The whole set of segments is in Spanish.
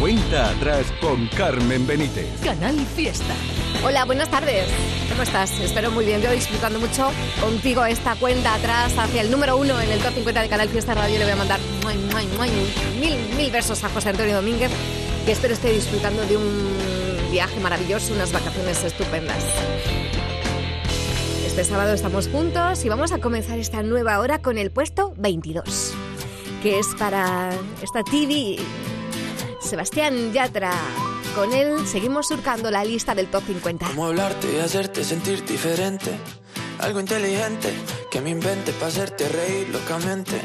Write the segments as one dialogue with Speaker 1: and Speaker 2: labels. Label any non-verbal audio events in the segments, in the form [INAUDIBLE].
Speaker 1: Cuenta atrás con Carmen Benítez.
Speaker 2: Canal Fiesta.
Speaker 3: Hola, buenas tardes. ¿Cómo estás? Espero muy bien. Yo disfrutando mucho contigo esta cuenta atrás hacia el número uno en el top 50 de Canal Fiesta Radio. Le voy a mandar mil, mil versos a José Antonio Domínguez, que espero esté disfrutando de un viaje maravilloso, unas vacaciones estupendas. Este sábado estamos juntos y vamos a comenzar esta nueva hora con el puesto 22, que es para esta TV Sebastián Yatra. Con él seguimos surcando la lista del top 50.
Speaker 4: Cómo hablarte y hacerte sentir diferente. Algo inteligente que me invente para hacerte reír locamente.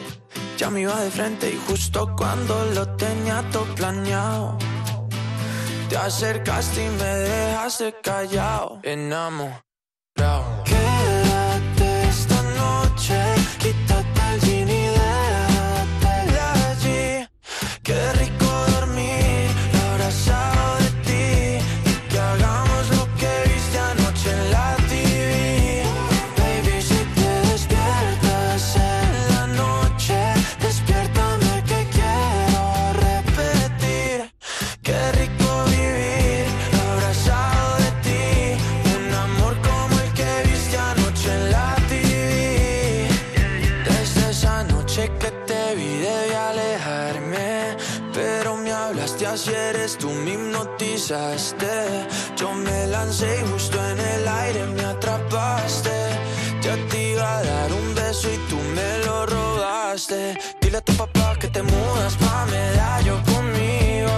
Speaker 4: Ya me iba de frente y justo cuando lo tenía todo planeado. Te acercaste y me dejaste callado, enamorado. Yo me lancé y justo en el aire me atrapaste. Ya te iba a dar un beso y tú me lo robaste. Dile a tu papá que te mudas pa' medallo conmigo.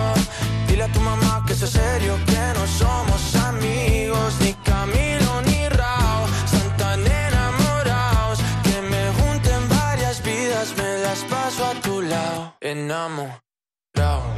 Speaker 4: Dile a tu mamá que es serio, que no somos amigos, ni Camilo ni Rao. Están tan enamorados que me junten varias vidas, me las paso a tu lado. Enamorado.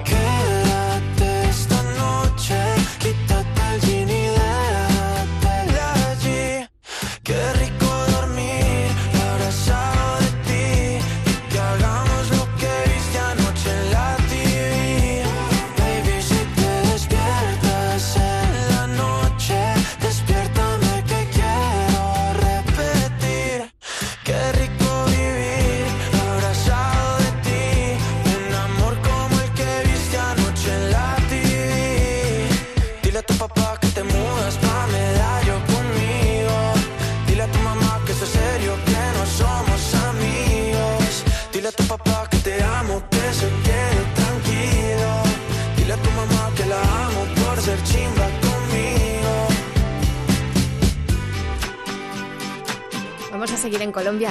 Speaker 3: Seguir en Colombia,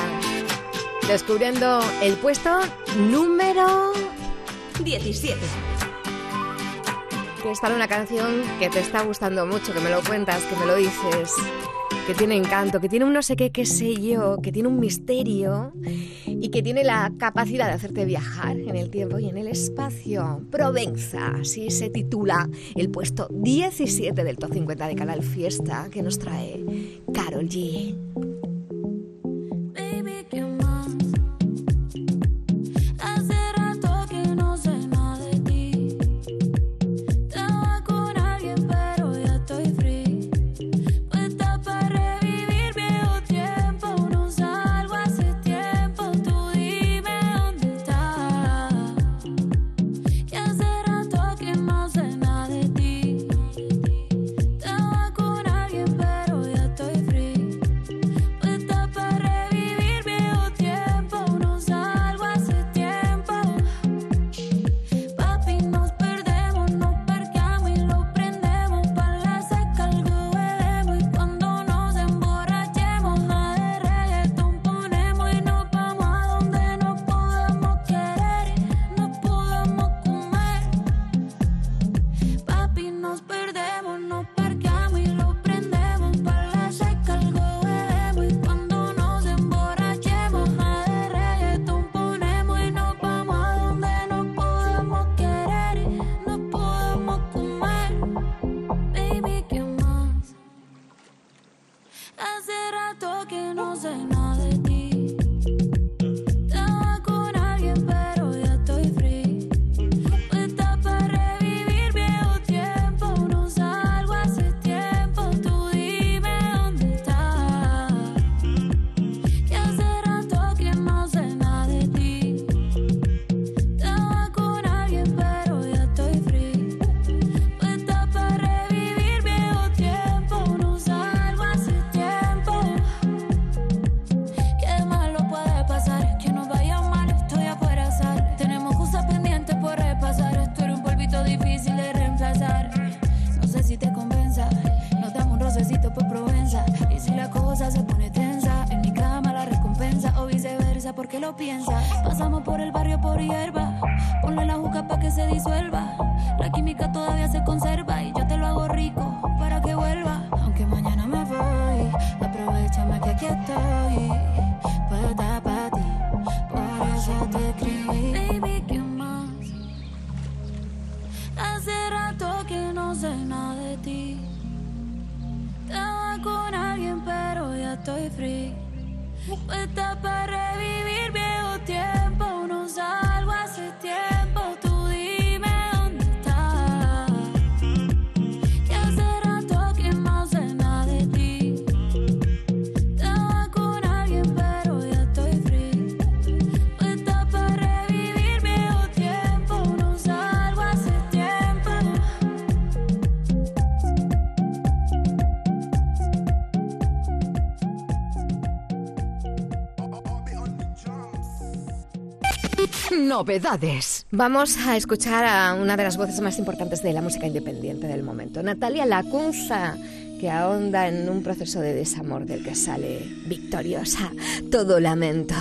Speaker 3: descubriendo el puesto número
Speaker 2: 17.
Speaker 3: que es para una canción que te está gustando mucho, que me lo cuentas, que me lo dices, que tiene encanto, que tiene un no sé qué, qué sé yo, que tiene un misterio y que tiene la capacidad de hacerte viajar en el tiempo y en el espacio. Provenza, así se titula el puesto 17 del Top 50 de Canal Fiesta que nos trae Carol G. novedades.
Speaker 5: Vamos a escuchar a una de las voces más importantes de la música independiente del momento, Natalia Lacunza, que ahonda en un proceso de desamor del que sale victoriosa. Todo lamento.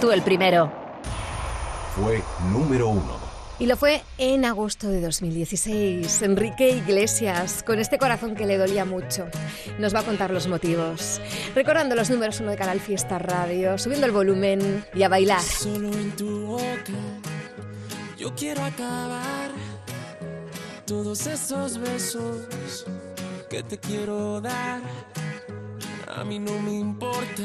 Speaker 5: Tú el primero.
Speaker 6: Fue número uno.
Speaker 5: Y lo fue en agosto de 2016. Enrique Iglesias, con este corazón que le dolía mucho, nos va a contar los motivos. Recordando los números uno de Canal Fiesta Radio, subiendo el volumen y a bailar.
Speaker 7: Solo en tu boca, yo quiero acabar todos esos besos que te quiero dar. A mí no me importa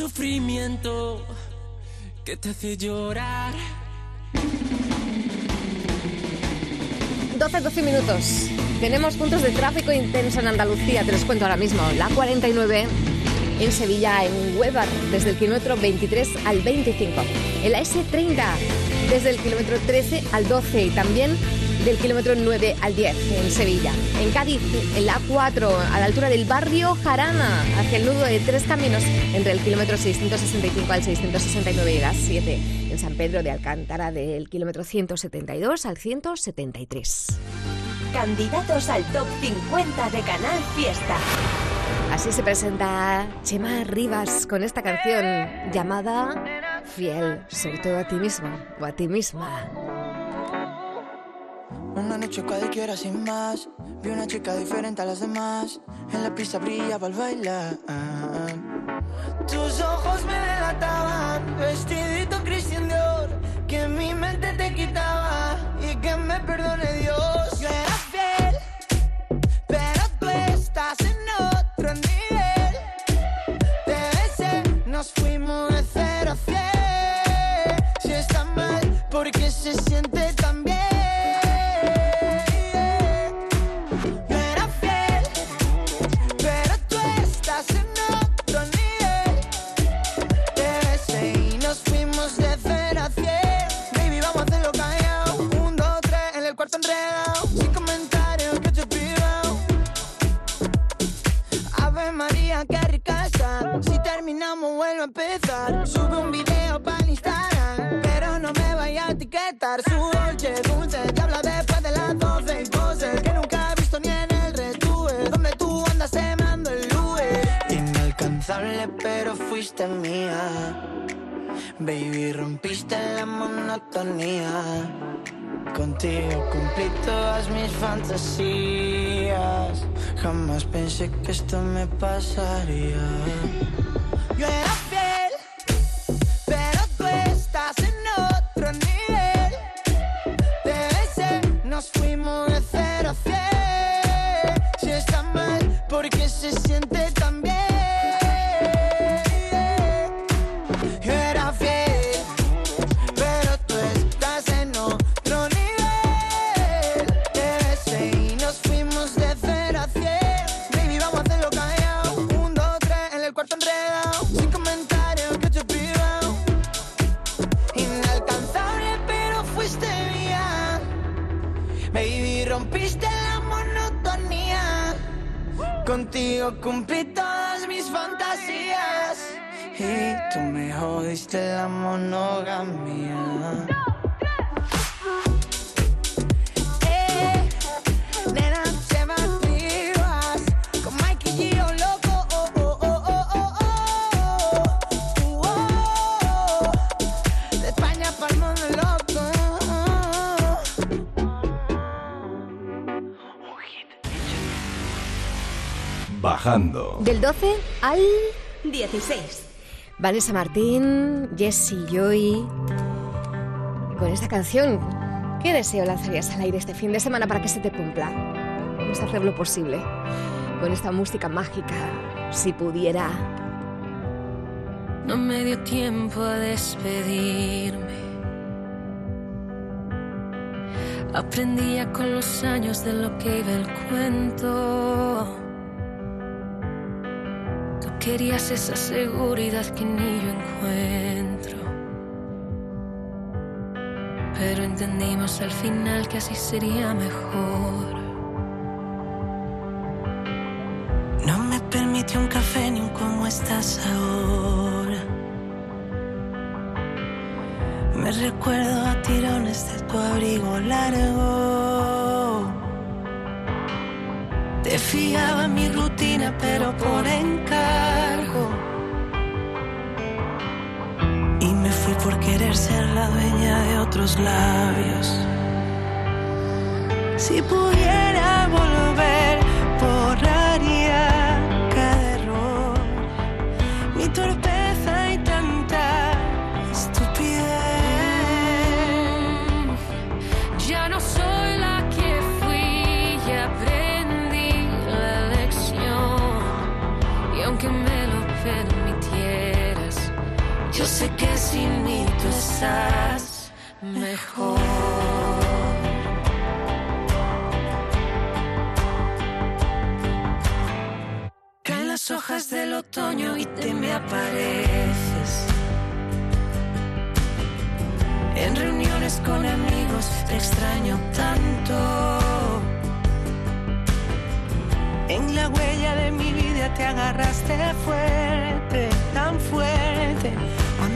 Speaker 7: Sufrimiento que te hace llorar.
Speaker 3: 12, 12 minutos. Tenemos puntos de tráfico intenso en Andalucía, te los cuento ahora mismo. La 49 en Sevilla, en Huevar, desde el kilómetro 23 al 25. En la S30, desde el kilómetro 13 al 12 y también del kilómetro 9 al 10 en Sevilla. En Cádiz, en la A4, a la altura del barrio Jarana, hacia el nudo de tres caminos, entre el kilómetro 665 al 669 y las 7. En San Pedro de Alcántara, del kilómetro 172 al 173.
Speaker 2: Candidatos al top 50 de Canal Fiesta.
Speaker 3: Así se presenta Chema Rivas con esta canción llamada Fiel, sobre todo a ti mismo o a ti misma.
Speaker 8: Una noche cualquiera sin más. Vi una chica diferente a las demás. En la pista brillaba al bailar. Tus ojos me delataban. Vestidito Christian Dior. Que mi mente te quitaba. Y que me perdone Dios. Rompiste la monotonía. Contigo cumplí todas mis fantasías. Jamás pensé que esto me pasaría. Cumplí todas mis fantasías. Y tú me jodiste la monogamia.
Speaker 3: Del 12 al
Speaker 9: 16.
Speaker 3: Vanessa Martín, Jessie Joy. Con esta canción, ¿qué deseo lanzarías al aire este fin de semana para que se te cumpla? Vamos a hacer lo posible. Con esta música mágica, si pudiera.
Speaker 10: No me dio tiempo a despedirme. Aprendía con los años de lo que iba el cuento. Querías esa seguridad que ni yo encuentro. Pero entendimos al final que así sería mejor. No me permitió un café ni un cómo estás ahora. Me recuerdo a tirones de tu abrigo largo. Te fiaba mi rutina, pero por encargo. Y me fui por querer ser la dueña de otros labios. Si pudiera volver, sin mí tú estás mejor. Caen las hojas del otoño y te me apareces. En reuniones con amigos te extraño tanto. En la huella de mi vida te agarraste fuerte, tan fuerte.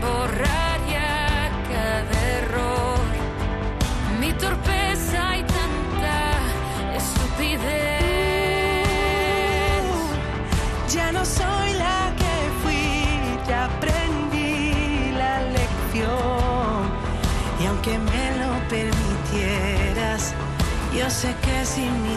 Speaker 10: borraría cada error. Mi torpeza y tanta estupidez. Ya no soy la que fui, ya aprendí la lección. Y aunque me lo permitieras, yo sé que sin mí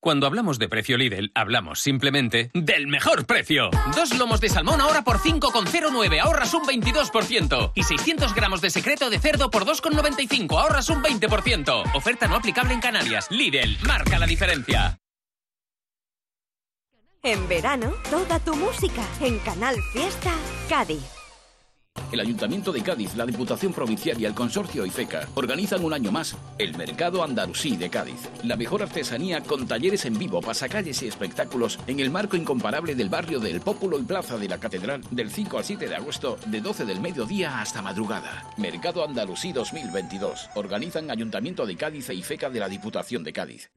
Speaker 11: Cuando hablamos de precio Lidl, hablamos simplemente del mejor precio. Dos lomos de salmón ahora por 5,09, ahorras un 22%. Y 600 gramos de secreto de cerdo por 2,95, ahorras un 20%. Oferta no aplicable en Canarias. Lidl, marca la diferencia.
Speaker 2: En verano, toda tu música en Canal Fiesta Cádiz.
Speaker 12: El Ayuntamiento de Cádiz, la Diputación Provincial y el Consorcio IFECA organizan un año más el Mercado Andalusí de Cádiz. La mejor artesanía con talleres en vivo, pasacalles y espectáculos en el marco incomparable del barrio del Pópulo y Plaza de la Catedral del 5 al 7 de agosto de 12 del mediodía hasta madrugada. Mercado Andalusí 2022. Organizan Ayuntamiento de Cádiz e IFECA de la Diputación de Cádiz.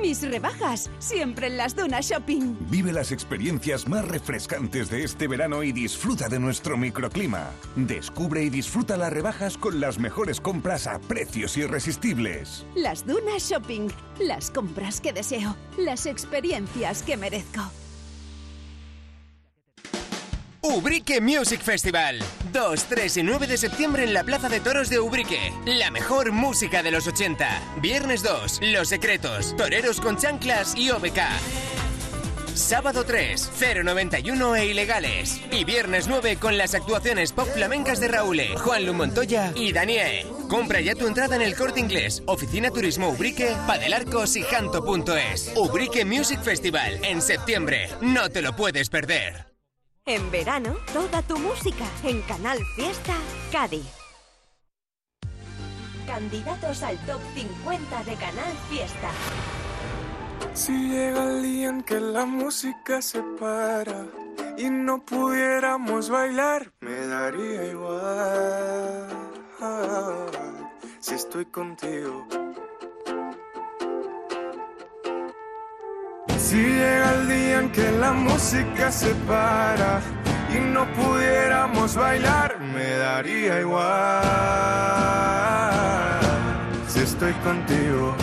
Speaker 13: Mis rebajas, siempre en las Dunas Shopping.
Speaker 6: Vive las experiencias más refrescantes de este verano y disfruta de nuestro microclima. Descubre y disfruta las rebajas con las mejores compras a precios irresistibles.
Speaker 13: Las Dunas Shopping, las compras que deseo, las experiencias que merezco.
Speaker 14: Ubrique Music Festival. 2, 3 y 9 de septiembre en la Plaza de Toros de Ubrique. La mejor música de los 80. Viernes 2, Los Secretos, Toreros con Chanclas y OBK. Sábado 3, 091 e Ilegales. Y viernes 9 con las actuaciones pop flamencas de Raúl, Juan Lu Montoya y Daniel. Compra ya tu entrada en el corte inglés, Oficina Turismo Ubrique, Padelarcos y Janto.es. Ubrique Music Festival en septiembre. No te lo puedes perder.
Speaker 2: En verano, toda tu música en Canal Fiesta Cádiz. Candidatos al top 50 de Canal Fiesta.
Speaker 15: Si llega el día en que la música se para y no pudiéramos bailar, me daría igual. Si estoy contigo. Si llega que la música se para y no pudiéramos bailar, me daría igual. Si estoy contigo.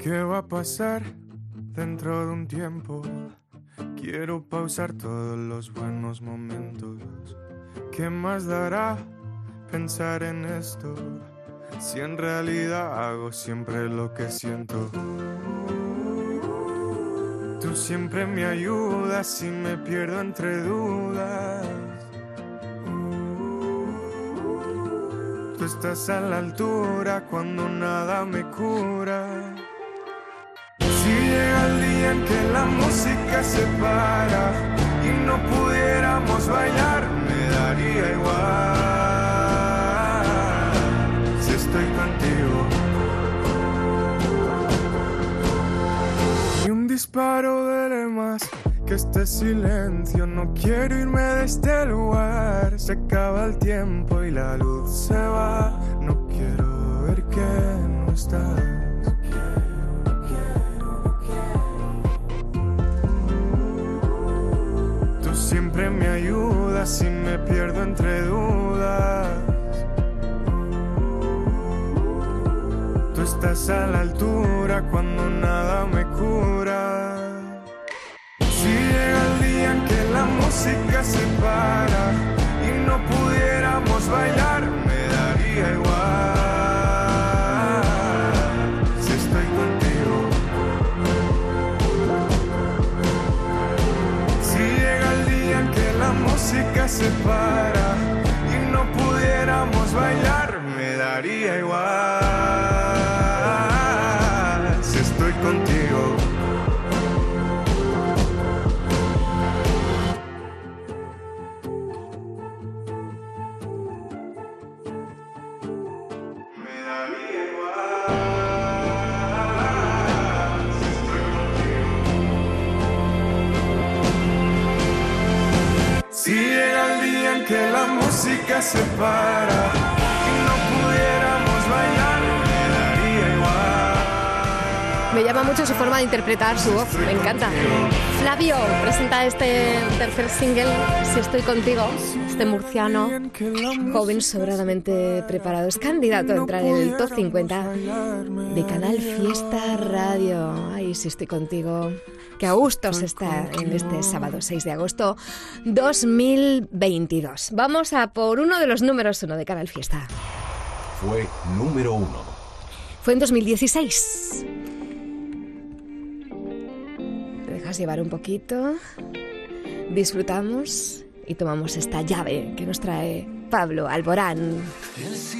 Speaker 15: ¿Qué va a pasar dentro de un tiempo? Quiero pausar todos los buenos momentos. ¿Qué más dará pensar en esto? Si en realidad hago siempre lo que siento. Tú siempre me ayudas y me pierdo entre dudas. Tú estás a la altura cuando nada me cura. Si llega el día en que la música se para y no pudiéramos bailar, me daría igual. Disparo de más que este silencio. No quiero irme de este lugar. Se acaba el tiempo y la luz se va. No quiero ver que no estás. Tú siempre me ayudas y me pierdo entre dudas. Estás a la altura cuando nada me cura. Si llega el día en que la música se para y no pudiéramos bailar, me daría igual. Si estoy contigo. Si llega el día en que la música se para me. Me
Speaker 3: llama mucho su forma de interpretar su voz, me encanta. Flavio presenta este tercer single, Si estoy contigo, este murciano, joven sobradamente preparado, es candidato a entrar en el top 50 de Canal Fiesta Radio. Ay, si estoy contigo. Que a gusto se está en este sábado 6 de agosto 2022. Vamos a por uno de los números uno de Canal Fiesta.
Speaker 1: Fue número uno.
Speaker 3: Fue en 2016. Te dejas llevar un poquito, disfrutamos y tomamos esta llave que nos trae Pablo Alborán.
Speaker 16: El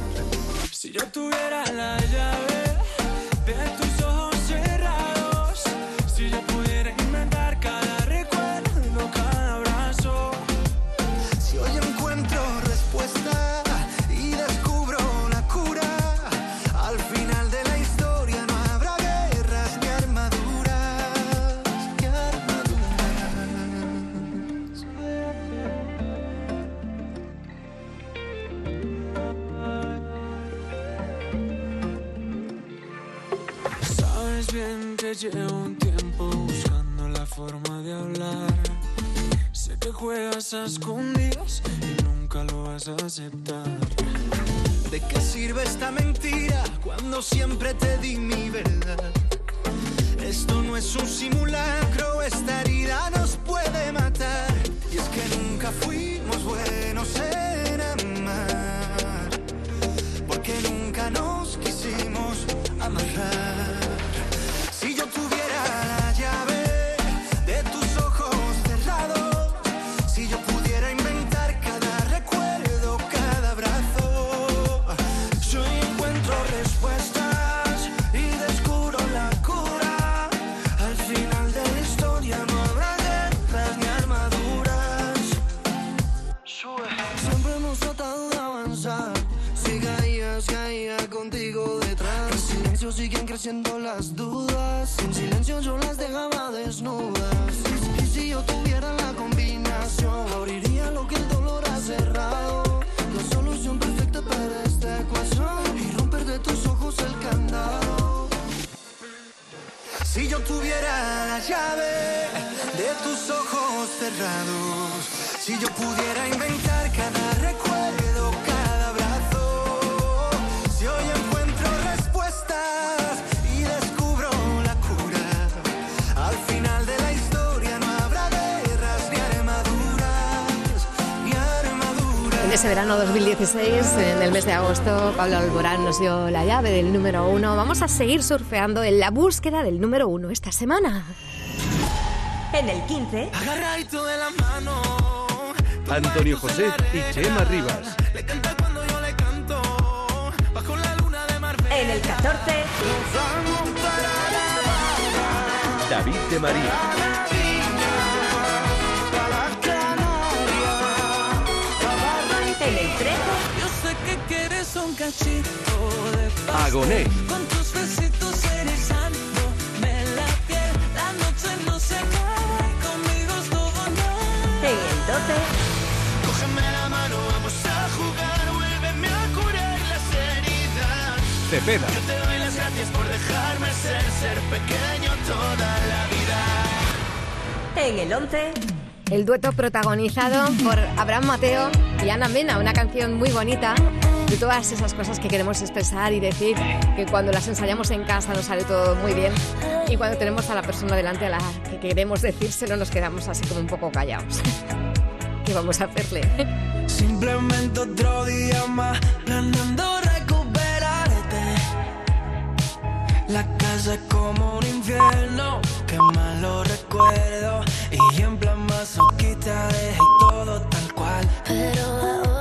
Speaker 17: Yo tuviera la
Speaker 4: y
Speaker 17: nunca lo vas a aceptar.
Speaker 4: ¿De qué sirve esta mentira cuando siempre te di mi verdad? Cerrados, si yo pudiera inventar cada recuerdo, cada abrazo, si hoy encuentro respuestas y descubro la cura, al final de la historia no habrá guerras ni armaduras, ni armaduras.
Speaker 3: En ese verano 2016, en el mes de agosto, Pablo Alborán nos dio la llave del número uno. Vamos a seguir surfeando en la búsqueda del número uno esta semana.
Speaker 2: En el 15,
Speaker 4: Agarradito de la mano.
Speaker 16: Antonio José y Chema Rivas.
Speaker 4: Le canta cuando yo le canto. Bajo la luna de Marbella.
Speaker 2: en el 14,
Speaker 4: Nos vamos para la
Speaker 16: David de María.
Speaker 2: en el 13,
Speaker 17: Yo sé que quieres un cachito de.
Speaker 16: Agoné. Cepeda.
Speaker 4: Yo te doy las gracias por dejarme ser, ser pequeño toda la vida.
Speaker 2: en el 11,
Speaker 3: El dueto protagonizado por Abraham Mateo y Ana Mena, una canción muy bonita de todas esas cosas que queremos expresar y decir, que cuando las ensayamos en casa nos sale todo muy bien y cuando tenemos a la persona delante a la que queremos decírselo nos quedamos así como un poco callados. [LAUGHS] ¿Qué vamos a hacerle?
Speaker 17: Simplemente otro día más planeando La casa es como un infierno, qué malo recuerdo. Y en plan masoquista dejé todo tal cual.
Speaker 5: Pero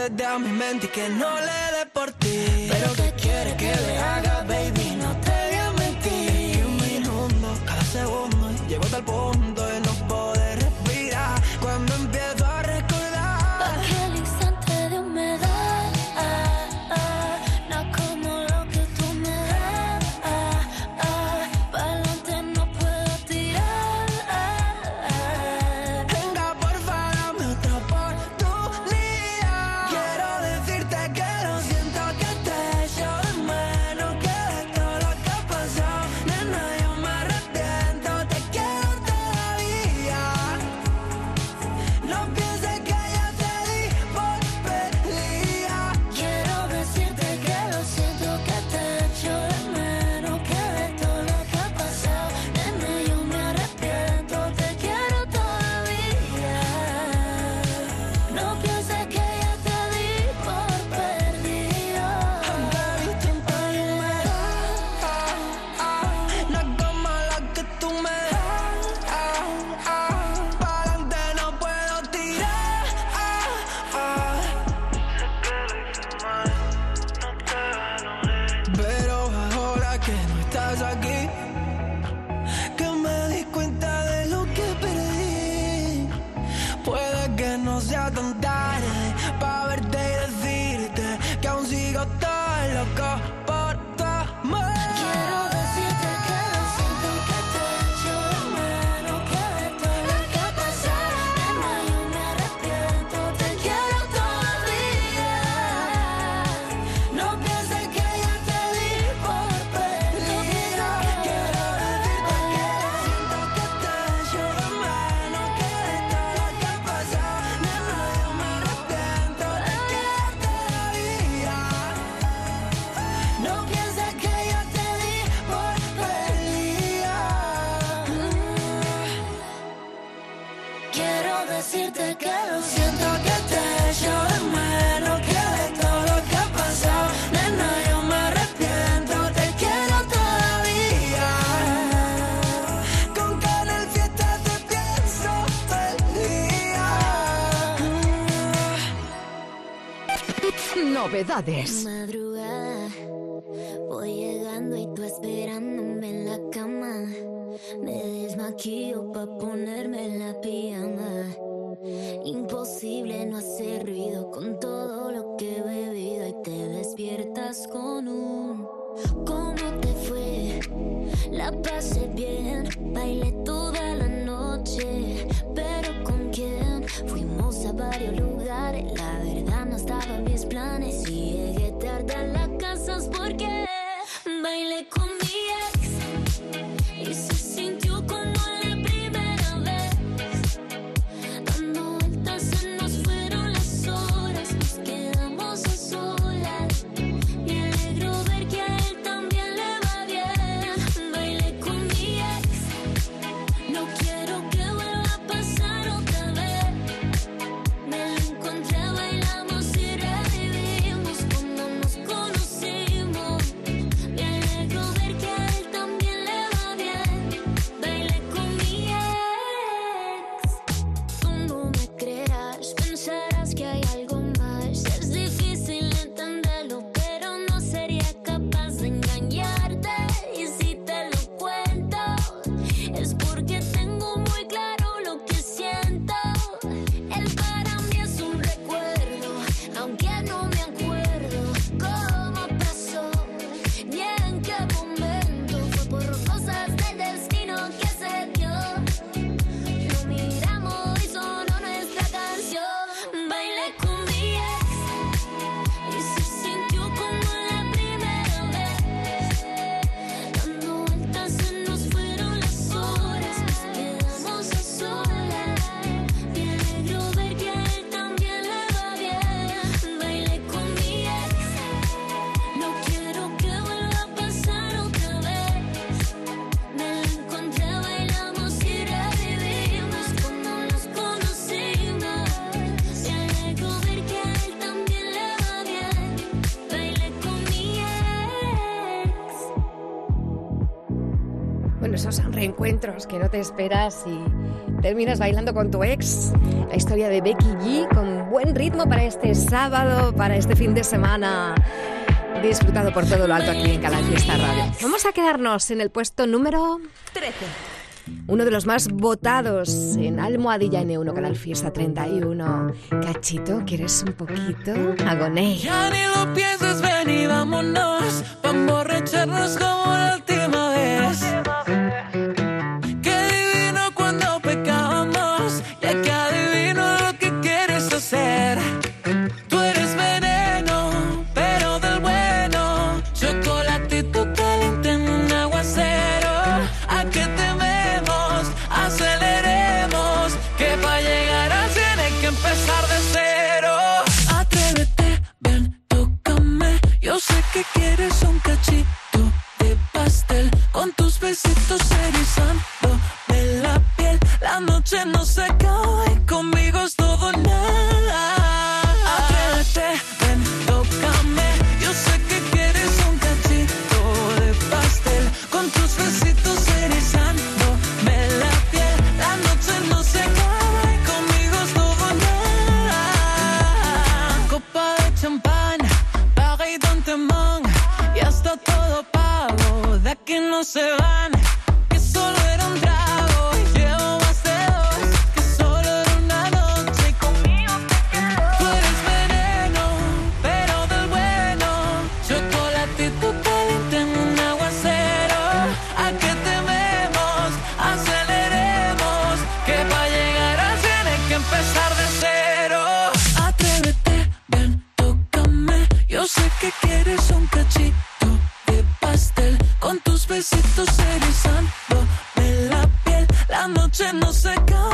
Speaker 4: se da a mi mente y que no le dé por ti. Pero que quiere que le haga.
Speaker 5: Felicidades. mis planes y
Speaker 3: Bueno, esos reencuentros que no te esperas y terminas bailando con tu ex. La historia de Becky G con buen ritmo para este sábado, para este fin de semana. Disfrutado por todo lo alto aquí en Canal Fiesta Radio. Vamos a quedarnos en el puesto número
Speaker 2: 13.
Speaker 3: Uno de los más votados en Almohadilla N1, Canal Fiesta 31. Cachito, ¿quieres un poquito? Agoné.
Speaker 7: Ya ni lo pienses, ven vámonos. Vamos a como la última vez. Quieres un cachito de pastel. Con tus besitos erizando la piel. La noche no se acaba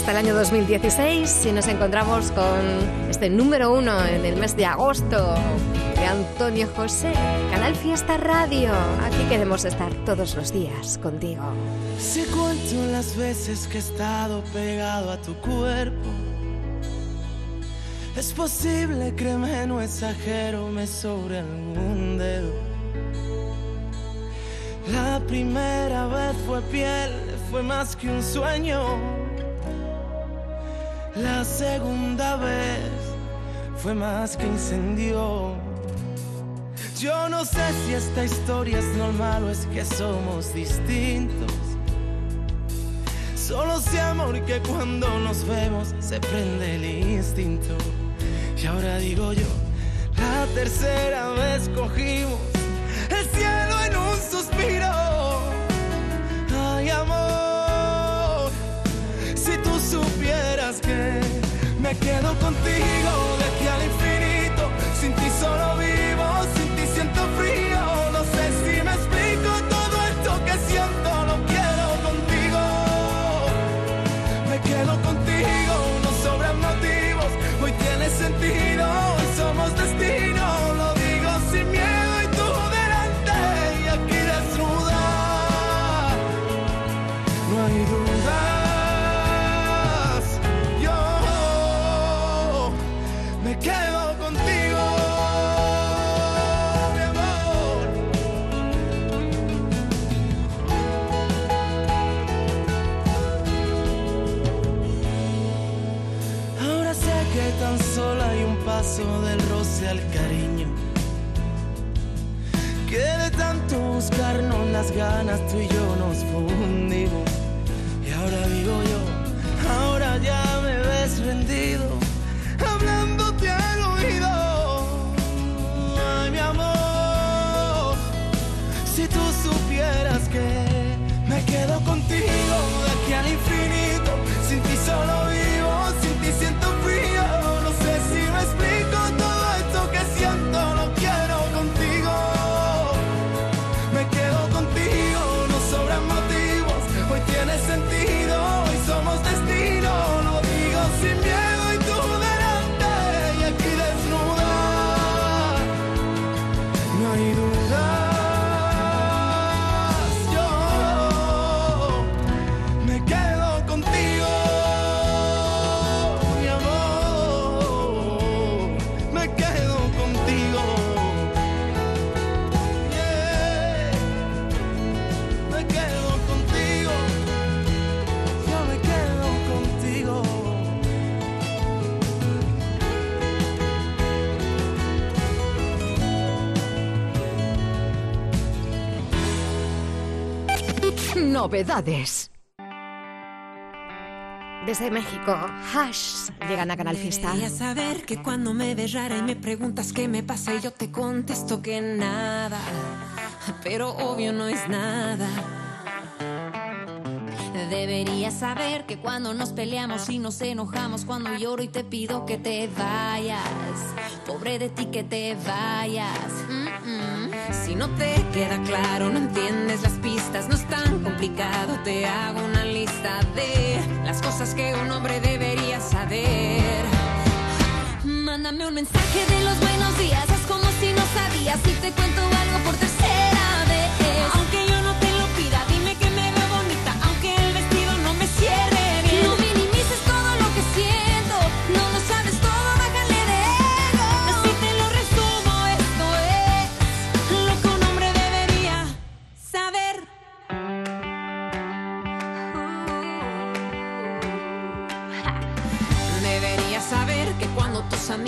Speaker 3: hasta el año 2016 y nos encontramos con este número uno en el mes de agosto de Antonio José, Canal Fiesta Radio. Aquí queremos estar todos los días contigo.
Speaker 16: Si cuento las veces que he estado pegado a tu cuerpo, es posible, créeme, no exagero, me sobre algún dedo. La primera vez fue piel, fue más que un sueño. La segunda vez fue más que incendio. Yo no sé si esta historia es normal o es que somos distintos. Solo sé amor que cuando nos vemos se prende el instinto. Y ahora digo yo, la tercera vez cogimos el cielo en un suspiro. Que me quedo contigo de aquí al infinito. Sin ti solo vivo, ganas tú y yo
Speaker 3: Novedades. Desde México, Hash llegan a Canal Fiesta.
Speaker 18: Deberías saber que cuando me ves rara y me preguntas qué me pasa y yo te contesto que nada, pero obvio no es nada.
Speaker 19: Deberías saber que cuando nos peleamos y nos enojamos, cuando lloro y te pido que te vayas, pobre de ti que te vayas.
Speaker 18: No te queda claro, no entiendes las pistas, no es tan complicado, te hago una lista de las cosas que un hombre debería saber.
Speaker 19: Mándame un mensaje de los buenos días, haz como si no sabías y te cuento algo por tercera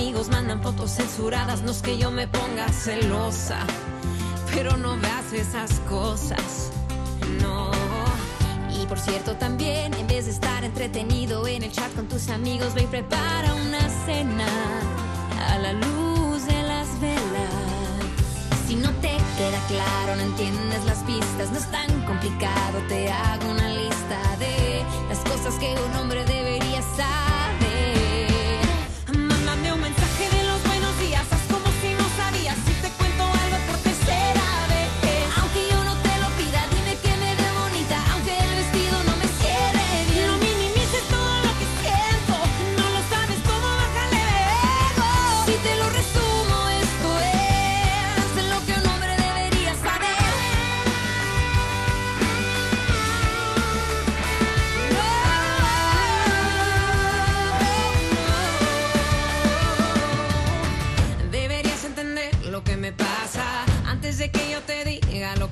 Speaker 18: amigos mandan fotos censuradas, no es que yo me ponga celosa, pero no veas esas cosas. No.
Speaker 19: Y por cierto también, en vez de estar entretenido en el chat con tus amigos, ve y prepara una cena a la luz de las velas. Si no te queda claro, no entiendes las pistas, no es tan complicado, te hago una lista de las cosas que un hombre debería saber.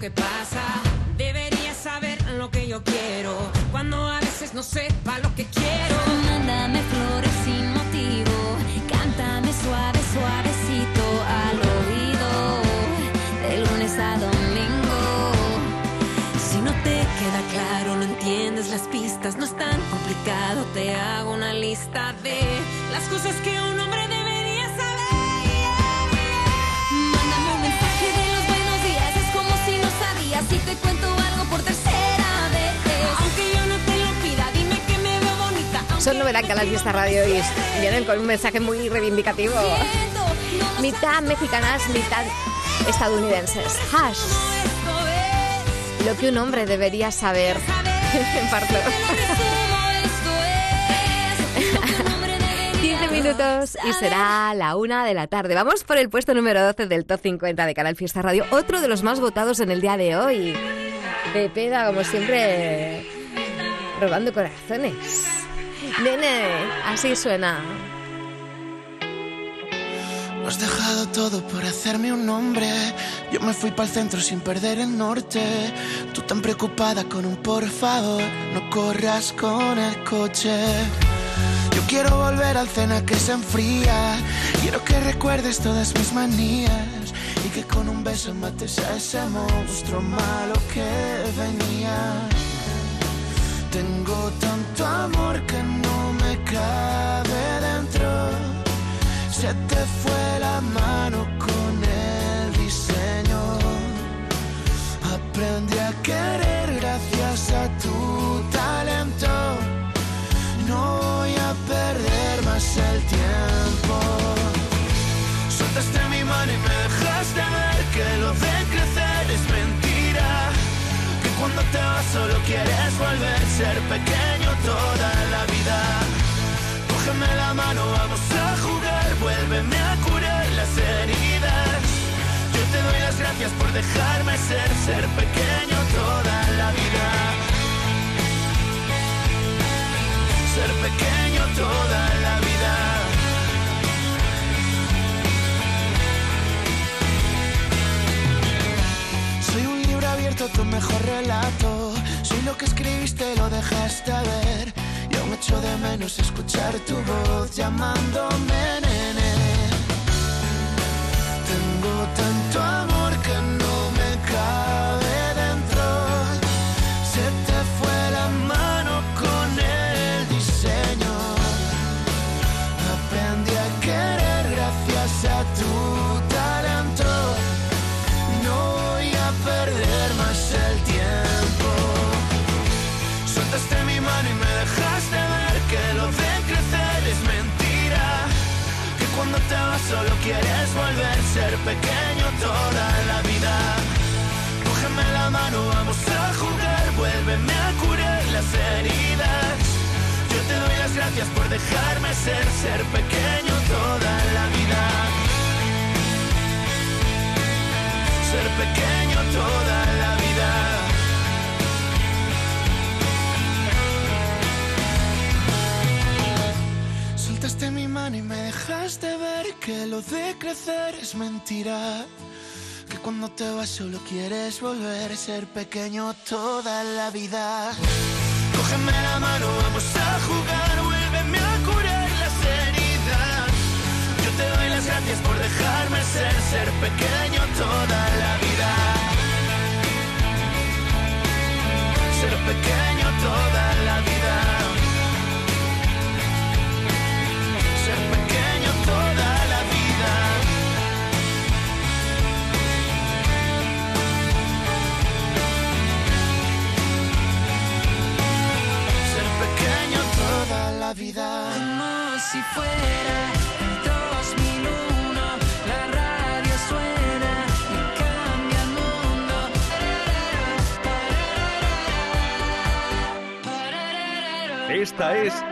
Speaker 19: Que
Speaker 18: pasa. Deberías saber lo que yo quiero cuando a veces no sepa lo que quiero.
Speaker 19: Mándame flores sin motivo, cántame suave, suavecito al oído, de lunes a domingo.
Speaker 18: Si no te queda claro, no entiendes las pistas, no es tan complicado, te hago una lista de las cosas que un hombre debería
Speaker 19: sabías y te cuento algo por tercera vez.
Speaker 18: Aunque yo no te lo pida, dime que me veo bonita.
Speaker 3: Son novedad Canal Fiesta Radio y vienen con un mensaje muy reivindicativo. Mitad mexicanas, mitad estadounidenses. Hash. Lo que un hombre debería saber. [LAUGHS] En parte. Minutos y será la una de la tarde. Vamos por el puesto número 12 del Top 50 de Canal Fiesta Radio. Otro de los más votados en el día de hoy. Pepeda, como siempre, robando corazones. Nene, así suena.
Speaker 16: Lo has dejado todo por hacerme un nombre. Yo me fui para el centro sin perder el norte. Tú tan preocupada con un por favor, no corras con el coche. Quiero volver al cena que se enfría. Quiero que recuerdes todas mis manías y que con un beso mates a ese monstruo malo que venía. Tengo tanto amor que no me cabe dentro. Se te fue la mano con el diseño. Aprendí a querer gracias a tu Solo quieres volver ser pequeño toda la vida. Cógeme la mano, vamos a jugar, vuélveme a curar las heridas. Yo te doy las gracias por dejarme ser, ser pequeño toda la vida. Ser pequeño toda la vida. Abierto, tu mejor relato. Soy lo que escribiste, lo dejaste ver. Y aún echo de menos escuchar tu voz llamándome nene. Tengo tanto amor Solo quieres volver a ser pequeño toda la vida. Cógeme la mano, vamos a jugar, vuélveme a curar las heridas. Yo te doy las gracias por dejarme ser, ser pequeño toda la vida. Ser pequeño toda la vida.
Speaker 7: Como si fuera 2001, la radio suena y cambia el mundo.
Speaker 1: Esta es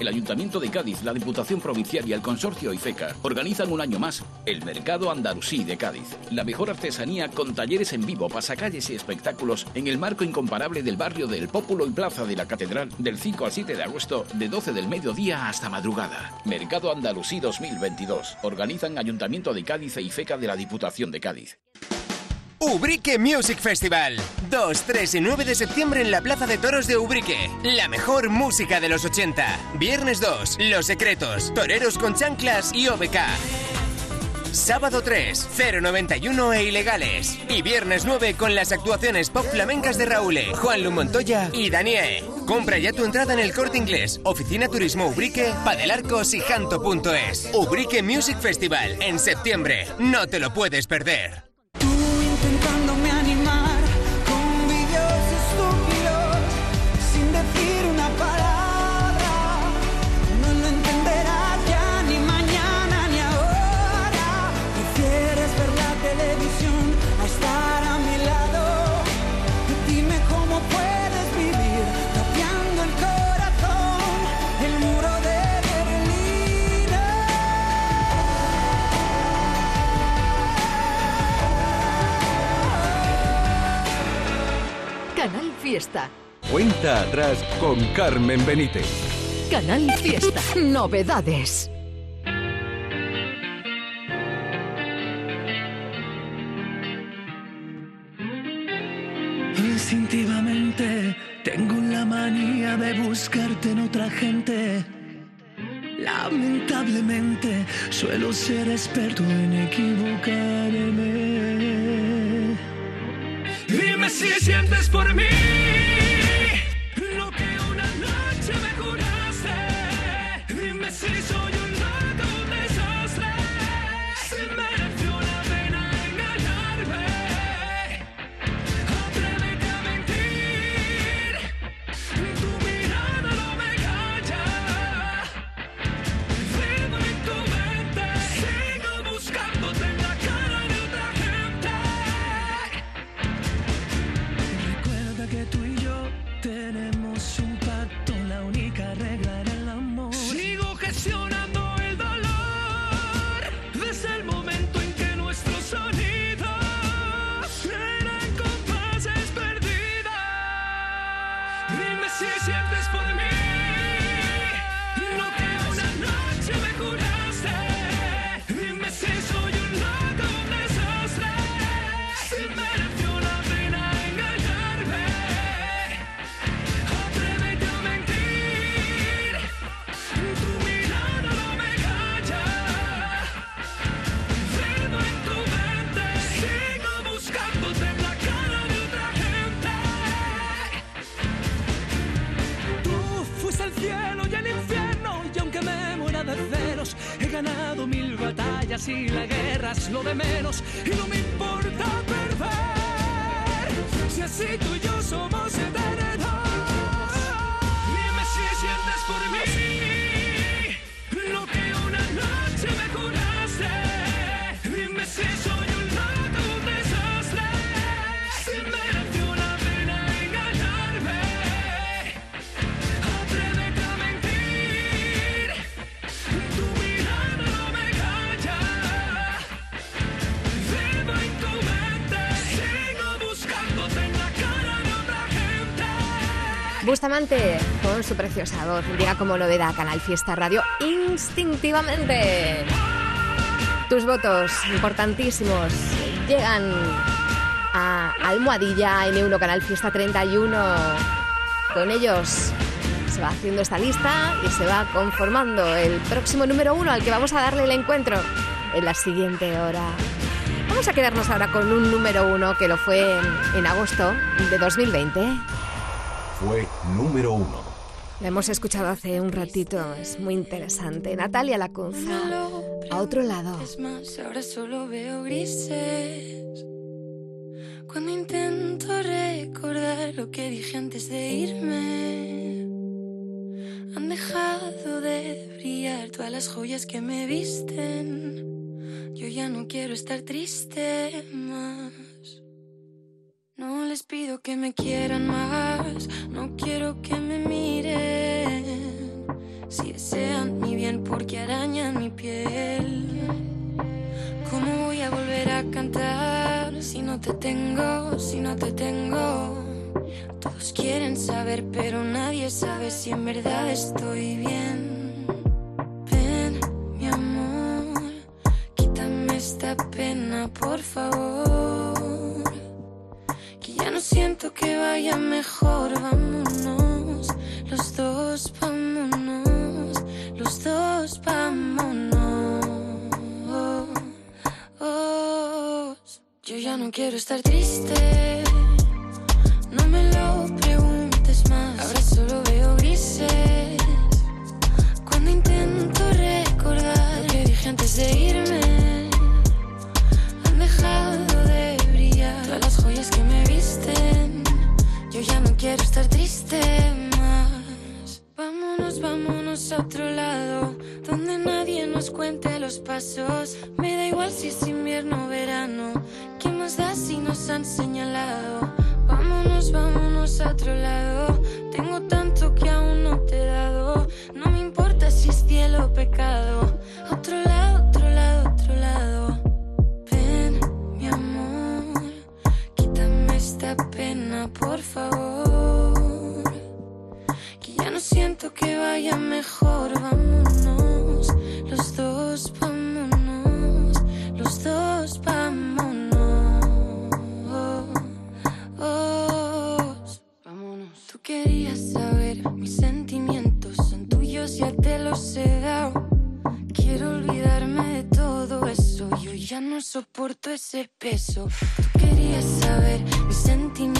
Speaker 12: El Ayuntamiento de Cádiz, la Diputación Provincial y el Consorcio IFECA organizan un año más el Mercado Andalusí de Cádiz. La mejor artesanía con talleres en vivo, pasacalles y espectáculos en el marco incomparable del barrio del Pópulo y Plaza de la Catedral del 5 al 7 de agosto de 12 del mediodía hasta madrugada. Mercado Andalusí 2022. Organizan Ayuntamiento de Cádiz e IFECA de la Diputación de Cádiz.
Speaker 14: Ubrique Music Festival. 2, 3 y 9 de septiembre en la Plaza de Toros de Ubrique. La mejor música de los 80. Viernes 2, Los Secretos, Toreros con Chanclas y OBK. Sábado 3, 091 e Ilegales. Y viernes 9 con las actuaciones pop flamencas de Raúl, Juan Lu Montoya y Daniel. Compra ya tu entrada en el Corte Inglés, Oficina Turismo Ubrique, Padelarcos y Janto.es. Ubrique Music Festival en septiembre. No te lo puedes perder.
Speaker 1: Atrás con Carmen Benítez.
Speaker 20: Canal Fiesta. [LAUGHS] Novedades.
Speaker 10: Instintivamente tengo la manía de buscarte en otra gente. Lamentablemente suelo ser experto en equivocarme. Dime si sientes por mí lo de menos y no
Speaker 3: Con su preciosa voz, llega como novedad a Canal Fiesta Radio instintivamente. Tus votos importantísimos llegan a Almohadilla M1 Canal Fiesta 31. Con ellos se va haciendo esta lista y se va conformando el próximo número uno al que vamos a darle el encuentro en la siguiente hora. Vamos a quedarnos ahora con un número uno que lo fue en agosto de 2020.
Speaker 1: Fue número uno.
Speaker 3: La hemos escuchado hace un ratito, es muy interesante. Natalia Lacunza, a otro lado.
Speaker 5: Es más, ahora solo veo grises. Cuando intento recordar lo que dije antes de irme, han dejado de brillar todas las joyas que me visten. Yo ya no quiero estar triste más. Les pido que me quieran más, no quiero que me miren. Si desean mi bien porque arañan mi piel. ¿Cómo voy a volver a cantar si no te tengo, si no te tengo? Todos quieren saber, pero nadie sabe si en verdad estoy bien. Ven, mi amor, quítame esta pena, por favor. Siento que vaya mejor, vámonos. Los dos, vámonos. Los dos, vámonos. Yo ya no quiero estar triste. No me lo preguntes más. Ahora solo veo grises. Cuando intento recordar lo que dije antes de irme, han dejado todas las joyas que me visten. Yo ya no quiero estar triste más. Vámonos, vámonos a otro lado, donde nadie nos cuente los pasos. Me da igual si es invierno o verano. ¿Qué más da si nos han señalado? Vámonos, vámonos a otro lado. Tengo tanto que aún no te he dado. No me importa si es cielo o pecado. A Otro lado, por favor. Que ya no siento que vaya mejor, vámonos, los dos, vámonos, los dos, vámonos. Vámonos. Tú querías saber mis sentimientos, son tuyos, ya te los he dado. Quiero olvidarme de todo eso. Yo ya no soporto ese peso. Tú querías saber mis sentimientos.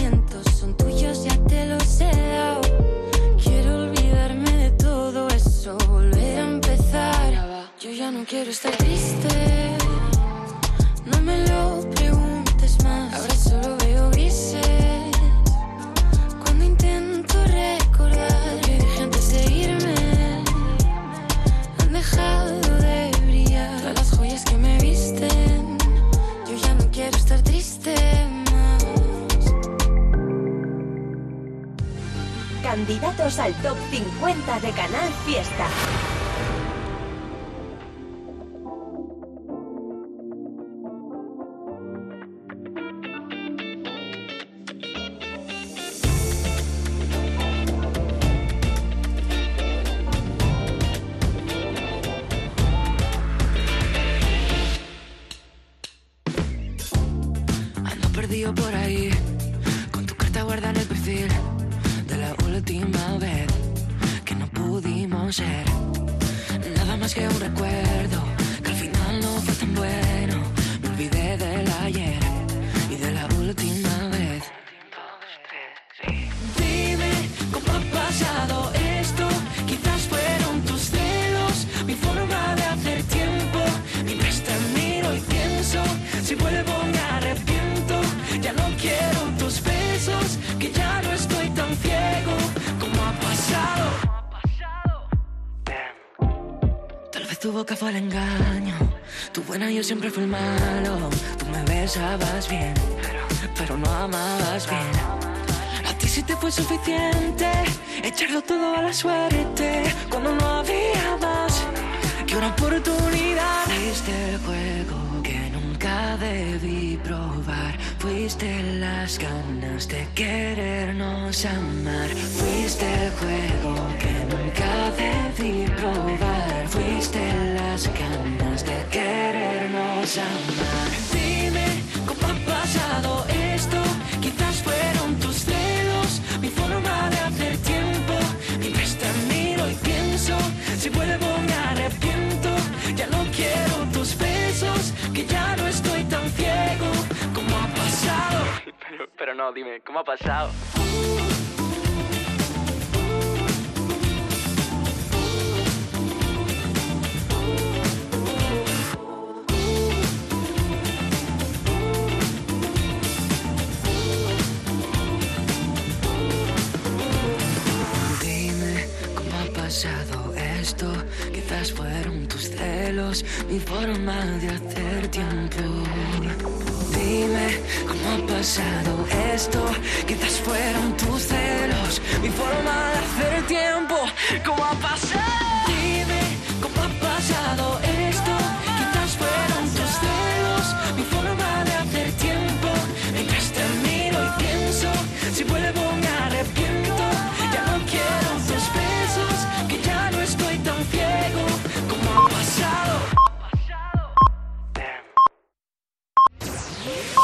Speaker 5: De
Speaker 10: Canal Fiesta.
Speaker 5: Vez tu boca fue el engaño, tu buena yo siempre fui el malo. Tú me besabas bien, pero no amabas bien. A ti sí te fue suficiente echarlo todo a la suerte cuando no había más que una oportunidad. Fuiste el juego debí probar. Fuiste las ganas de querernos amar. Fuiste el juego que nunca debí probar. Fuiste las ganas de querernos amar. Ciego como ha pasado. [LAUGHS]
Speaker 21: Pero, pero no, dime, ¿cómo ha pasado?
Speaker 5: Mi forma de hacer tiempo. Dime cómo ha pasado esto. Quizás fueron tus celos, mi forma de hacer tiempo. ¿Cómo ha pasado?